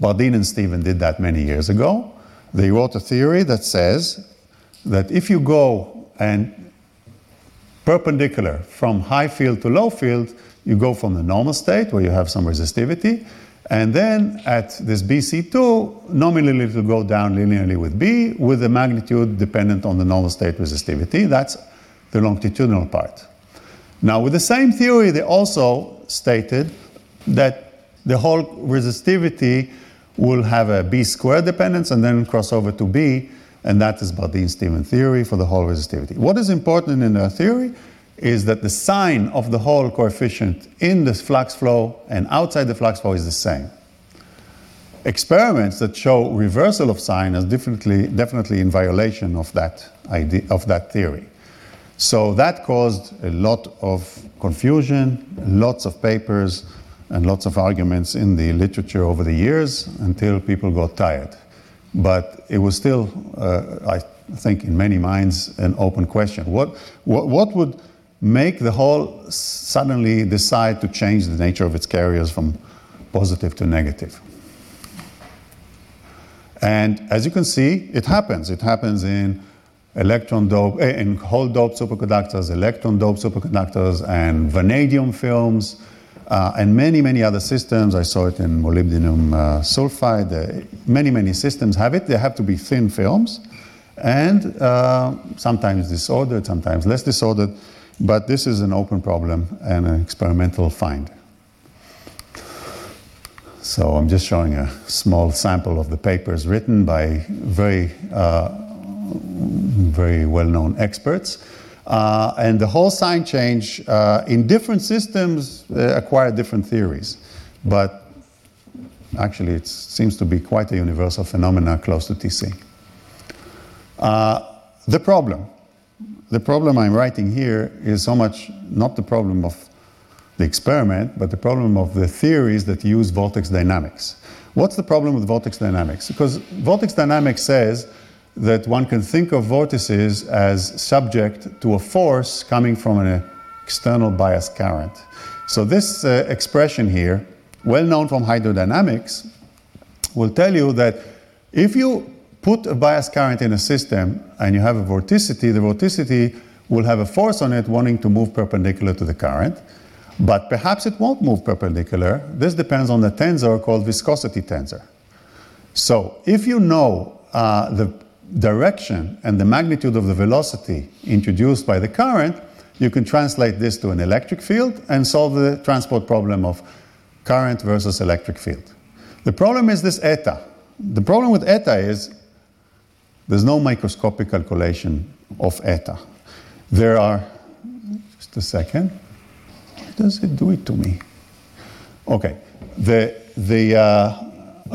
Bardeen and Stephen did that many years ago. They wrote a theory that says that if you go and perpendicular from high field to low field, you go from the normal state where you have some resistivity, and then at this BC2, nominally it will go down linearly with B with the magnitude dependent on the normal state resistivity. That's the longitudinal part. Now, with the same theory, they also stated that the Hall resistivity will have a B squared dependence and then cross over to B, and that is Bardeen-Stephen theory for the Hall resistivity. What is important in their theory is that the sign of the Hall coefficient in the flux flow and outside the flux flow is the same. Experiments that show reversal of sign are definitely, definitely in violation of that, idea, of that theory. So that caused a lot of confusion, lots of papers, and lots of arguments in the literature over the years until people got tired. But it was still, uh, I think, in many minds, an open question. What, what, what would make the Hall suddenly decide to change the nature of its carriers from positive to negative. And as you can see, it happens. It happens in electron dope, eh, in hole dope superconductors, electron dope superconductors, and vanadium films, uh, and many, many other systems. I saw it in molybdenum uh, sulfide. Uh, many, many systems have it. They have to be thin films, and uh, sometimes disordered, sometimes less disordered. But this is an open problem and an experimental find. So I'm just showing a small sample of the papers written by very, uh, very well-known experts. Uh, and the Hall sign change uh, in different systems uh, acquire different theories. But actually, it seems to be quite a universal phenomena close to TC. Uh, the problem the problem I'm writing here is so much not the problem of the experiment, but the problem of the theories that use vortex dynamics. What's the problem with vortex dynamics? Because vortex dynamics says that one can think of vortices as subject to a force coming from an external bias current. So this uh, expression here, well known from hydrodynamics, will tell you that if you put a bias current in a system and you have a vorticity, the vorticity will have a force on it wanting to move perpendicular to the current, but perhaps it won't move perpendicular. This depends on the tensor called viscosity tensor. So if you know uh, the direction and the magnitude of the velocity introduced by the current, you can translate this to an electric field and solve the transport problem of current versus electric field. The problem is this eta. The problem with eta is there's no microscopic calculation of eta. There are, just a second, why does it do it to me? Okay, the, the uh,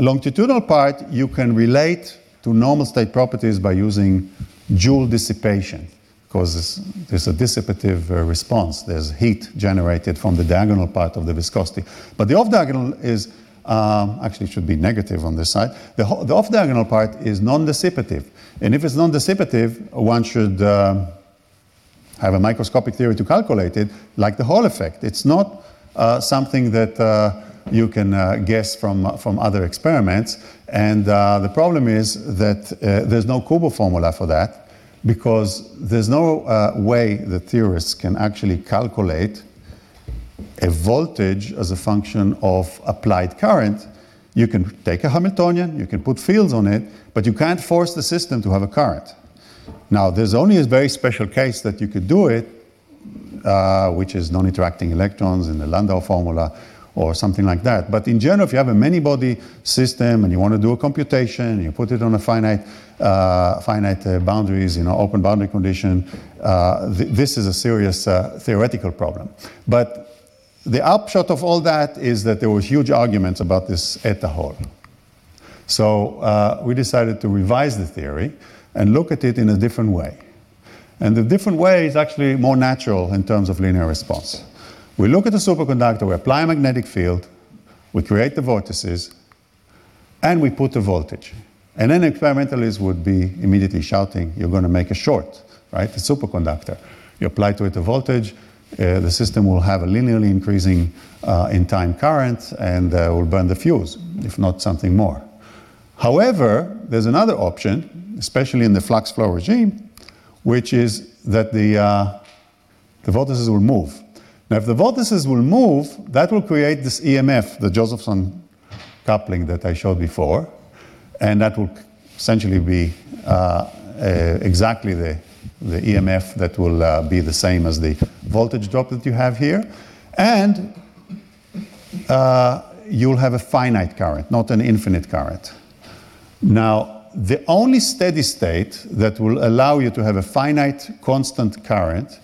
longitudinal part you can relate to normal state properties by using Joule dissipation because there's a dissipative uh, response. There's heat generated from the diagonal part of the viscosity. But the off diagonal is um, actually should be negative on this side. The, the off diagonal part is non dissipative. And if it's non dissipative, one should um, have a microscopic theory to calculate it, like the Hall effect. It's not uh, something that uh, you can uh, guess from, from other experiments. And uh, the problem is that uh, there's no Kubo formula for that because there's no uh, way the theorists can actually calculate a voltage as a function of applied current. You can take a Hamiltonian, you can put fields on it, but you can't force the system to have a current. Now, there's only a very special case that you could do it, uh, which is non interacting electrons in the Landau formula or something like that. But in general, if you have a many body system and you want to do a computation, you put it on a finite, uh, finite uh, boundaries, you know, open boundary condition, uh, th- this is a serious uh, theoretical problem. But the upshot of all that is that there was huge arguments about this eta Hall. So uh, we decided to revise the theory and look at it in a different way. And the different way is actually more natural in terms of linear response. We look at the superconductor, we apply a magnetic field, we create the vortices, and we put a voltage. And then experimentalists would be immediately shouting, you're going to make a short, right? The superconductor. You apply to it a voltage, uh, the system will have a linearly increasing uh, in time current and uh, will burn the fuse, if not something more. However, there's another option, especially in the flux flow regime, which is that the, uh, the vortices will move. Now, if the vortices will move, that will create this EMF, the Josephson coupling that I showed before, and that will essentially be uh, exactly the, the EMF that will uh, be the same as the voltage drop that you have here. And uh, you'll have a finite current, not an infinite current. Now, the only steady state that will allow you to have a finite constant current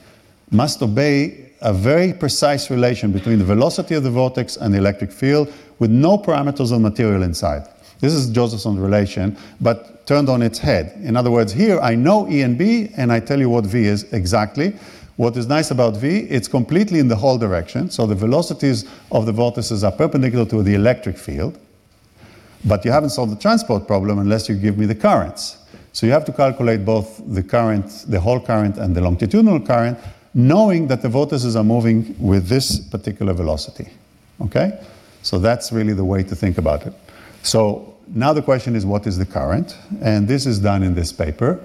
must obey a very precise relation between the velocity of the vortex and the electric field with no parameters of material inside. This is Josephson's relation, but turned on its head. In other words, here I know E and B, and I tell you what V is exactly. What is nice about V, it's completely in the Hall direction, so the velocities of the vortices are perpendicular to the electric field. But you haven't solved the transport problem unless you give me the currents. So you have to calculate both the current, the Hall current, and the longitudinal current, knowing that the vortices are moving with this particular velocity. Okay? So that's really the way to think about it. So now the question is what is the current? And this is done in this paper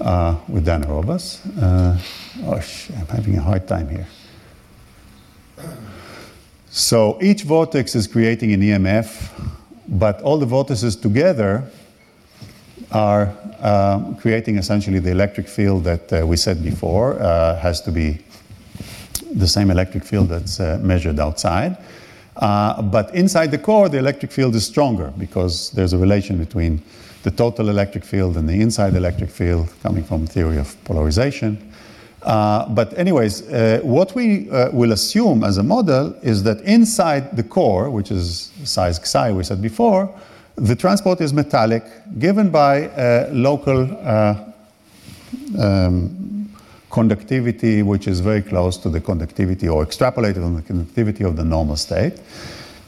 uh, with Dan Arovas. Uh, oh, I'm having a hard time here. So each vortex is creating an EMF, but all the vortices together are um, creating essentially the electric field that uh, we said before uh, has to be the same electric field that's uh, measured outside. Uh, but inside the core, the electric field is stronger because there's a relation between the total electric field and the inside electric field coming from theory of polarization. Uh, but anyways, uh, what we will assume as a model is that inside the core, which is size psi we said before, the transport is metallic, given by a local uh, um, conductivity, which is very close to the conductivity or extrapolated on the conductivity of the normal state.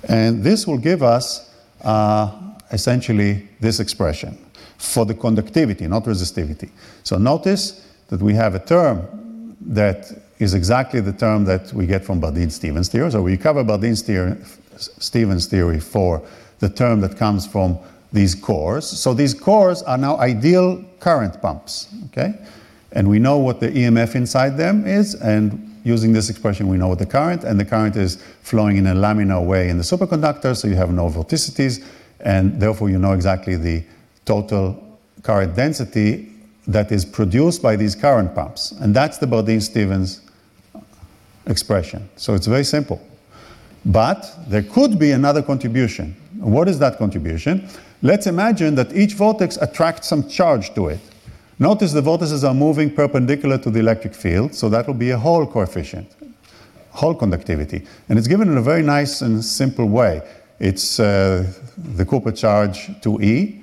And this will give us uh, essentially this expression for the conductivity, not resistivity. So notice that we have a term that is exactly the term that we get from Bardeen-Stephen's theory. So we cover Bardeen-Stephen's theory for the term that comes from these cores. So these cores are now ideal current pumps, okay? And we know what the EMF inside them is, and using this expression, we know what the current, and the current is flowing in a laminar way in the superconductor, so you have no vorticities, and therefore you know exactly the total current density that is produced by these current pumps. And that's the Bardeen-Stephen's expression. So it's very simple. But there could be another contribution. What is that contribution? Let's imagine that each vortex attracts some charge to it. Notice the vortices are moving perpendicular to the electric field, so that will be a Hall coefficient, Hall conductivity. And it's given in a very nice and simple way. It's uh, the Cooper charge 2E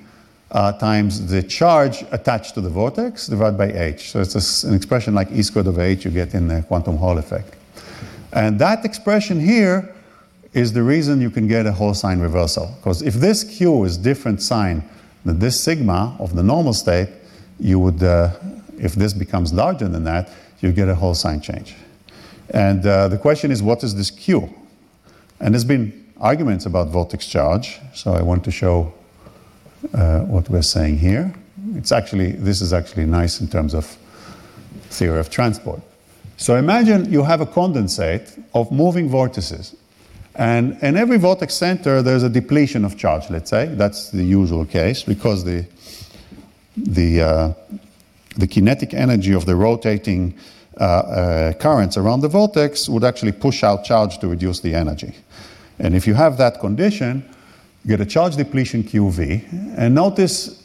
uh, times the charge attached to the vortex divided by h. So it's an expression like e squared over h you get in the quantum Hall effect. And that expression here is the reason you can get a Hall sign reversal. Because if this q is different sign than this sigma of the normal state, you would, uh, if this becomes larger than that, you get a Hall sign change. And uh, the question is, what is this q? And there's been arguments about vortex charge, so I want to show uh, what we're saying here. It's actually, this is actually nice in terms of theory of transport. So imagine you have a condensate of moving vortices. And in every vortex center, there's a depletion of charge, let's say. That's the usual case because the, the, uh, the kinetic energy of the rotating uh, uh, currents around the vortex would actually push out charge to reduce the energy. And if you have that condition, you get a charge depletion QV. And notice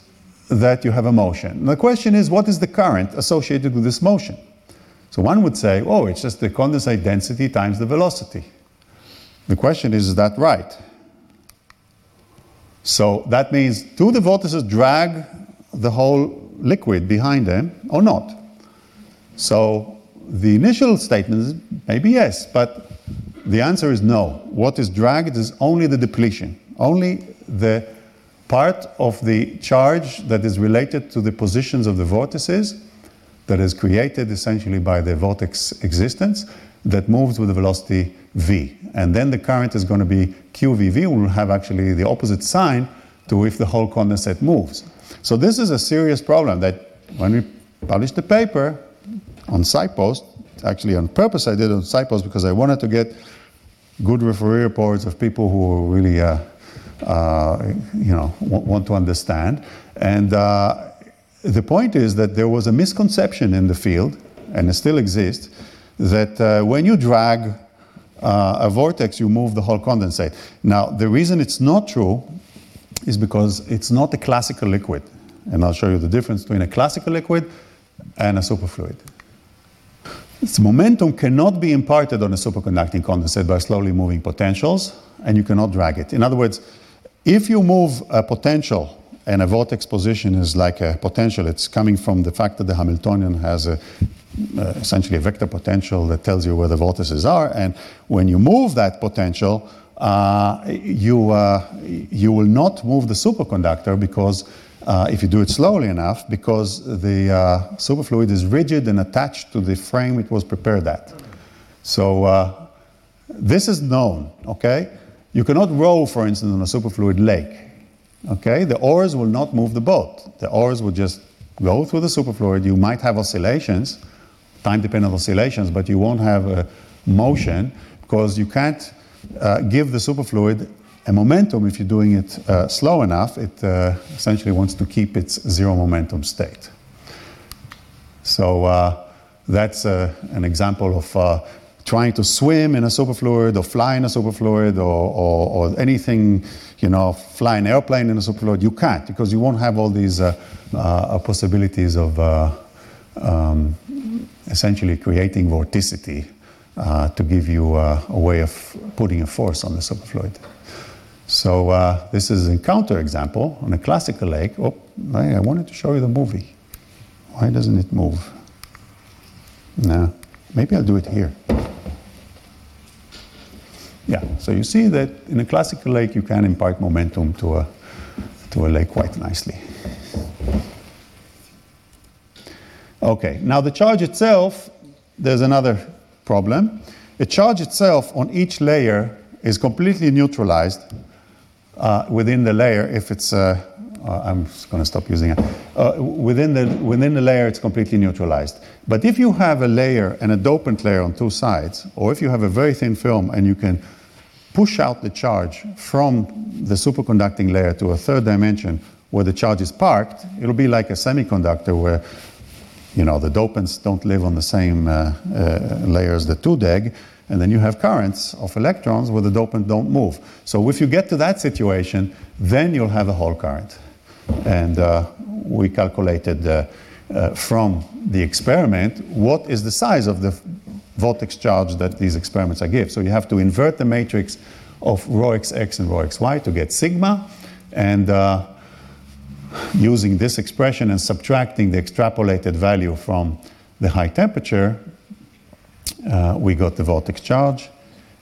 that you have a motion. the question is, what is the current associated with this motion? So one would say, oh, it's just the condensate density times the velocity. The question is, is that right? So that means do the vortices drag the whole liquid behind them or not? So the initial statement is maybe yes, but the answer is no. What is dragged is only the depletion, only the part of the charge that is related to the positions of the vortices that is created essentially by the vortex existence that moves with the velocity v. And then the current is going to be qvv, will have actually the opposite sign to if the whole condensate moves. So this is a serious problem that when we published the paper on SciPost, actually on purpose I did on SciPost because I wanted to get good referee reports of people who really, uh, uh, you know, want to understand. And uh, the point is that there was a misconception in the field, and it still exists, that uh, when you drag uh, a vortex, you move the whole condensate. Now, the reason it's not true is because it's not a classical liquid. And I'll show you the difference between a classical liquid and a superfluid. Its momentum cannot be imparted on a superconducting condensate by slowly moving potentials, and you cannot drag it. In other words, if you move a potential and a vortex position is like a potential. It's coming from the fact that the Hamiltonian has a, uh, essentially a vector potential that tells you where the vortices are. And when you move that potential, you, uh, you will not move the superconductor because uh, if you do it slowly enough, because the uh, superfluid is rigid and attached to the frame it was prepared at. So uh, this is known, okay? You cannot row, for instance, on a superfluid lake Okay, the oars will not move the boat. The oars will just go through the superfluid. You might have oscillations, time-dependent oscillations, but you won't have a motion because you can't uh, give the superfluid a momentum if you're doing it uh, slow enough. It uh, essentially wants to keep its zero momentum state. So uh, that's uh, an example of trying to swim in a superfluid or fly in a superfluid or, or, or anything, you know, fly an airplane in a superfluid, you can't because you won't have all these possibilities of um, essentially creating vorticity uh, to give you a way of putting a force on the superfluid. So uh, this is a counterexample on a classical lake. Oh, I wanted to show you the movie. Why doesn't it move? No, maybe I'll do it here. Yeah, so you see that in a classical lake you can impart momentum to a, to a lake quite nicely. Okay, now the charge itself, there's another problem. The charge itself on each layer is completely neutralized uh, within the layer if it's uh, uh, I'm just going to stop using it. Uh, within, the, within the layer, it's completely neutralized. But if you have a layer and a dopant layer on two sides, or if you have a very thin film and you can push out the charge from the superconducting layer to a third dimension where the charge is parked, it'll be like a semiconductor where you know the dopants don't live on the same uh, uh, layer as the 2DEG, and then you have currents of electrons where the dopant don't move. So if you get to that situation, then you'll have a Hall current. And uh, we calculated uh, uh, from the experiment what is the size of the vortex charge that these experiments give. So you have to invert the matrix of rho xx and rho xy to get sigma, and uh, using this expression and subtracting the extrapolated value from the high temperature, uh, we got the vortex charge.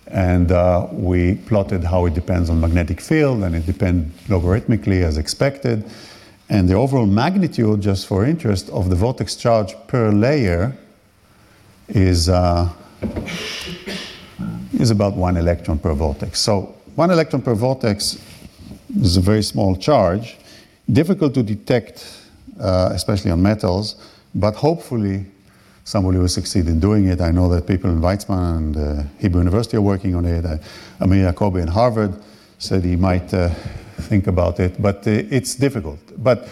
And uh, we plotted how it depends on magnetic field, and it depends logarithmically as expected. And the overall magnitude, just for interest, of the vortex charge per layer is, uh, is about one electron per vortex. So one electron per vortex is a very small charge, difficult to detect, uh, especially on metals, but hopefully somebody will succeed in doing it. I know that people in Weizmann and uh, Hebrew University are working on it. Uh, Amir Yacoby in Harvard said he might uh, think about it, but uh, it's difficult. But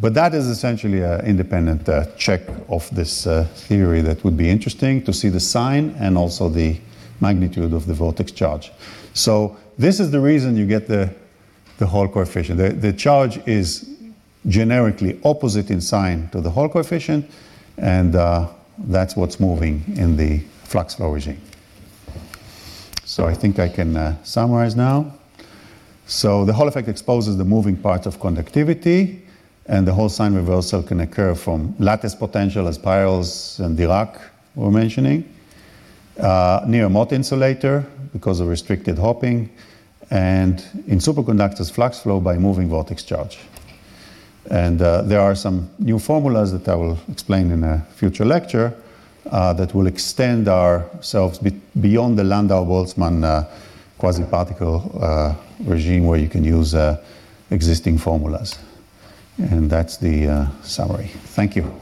but that is essentially an independent uh, check of this uh, theory that would be interesting to see the sign and also the magnitude of the vortex charge. So this is the reason you get the, the Hall coefficient. The, the charge is generically opposite in sign to the Hall coefficient, and uh, that's what's moving in the flux flow regime. So I think I can uh, summarize now. So the Hall effect exposes the moving parts of conductivity and the Hall sign reversal can occur from lattice potential, as Peierls and Dirac were mentioning, uh, near a Mott insulator because of restricted hopping, and in superconductors flux flow by moving vortex charge. And uh, there are some new formulas that I will explain in a future lecture uh, that will extend ourselves be- beyond the Landau-Boltzmann uh, quasi-particle uh, regime where you can use uh, existing formulas. And that's the uh, summary. Thank you.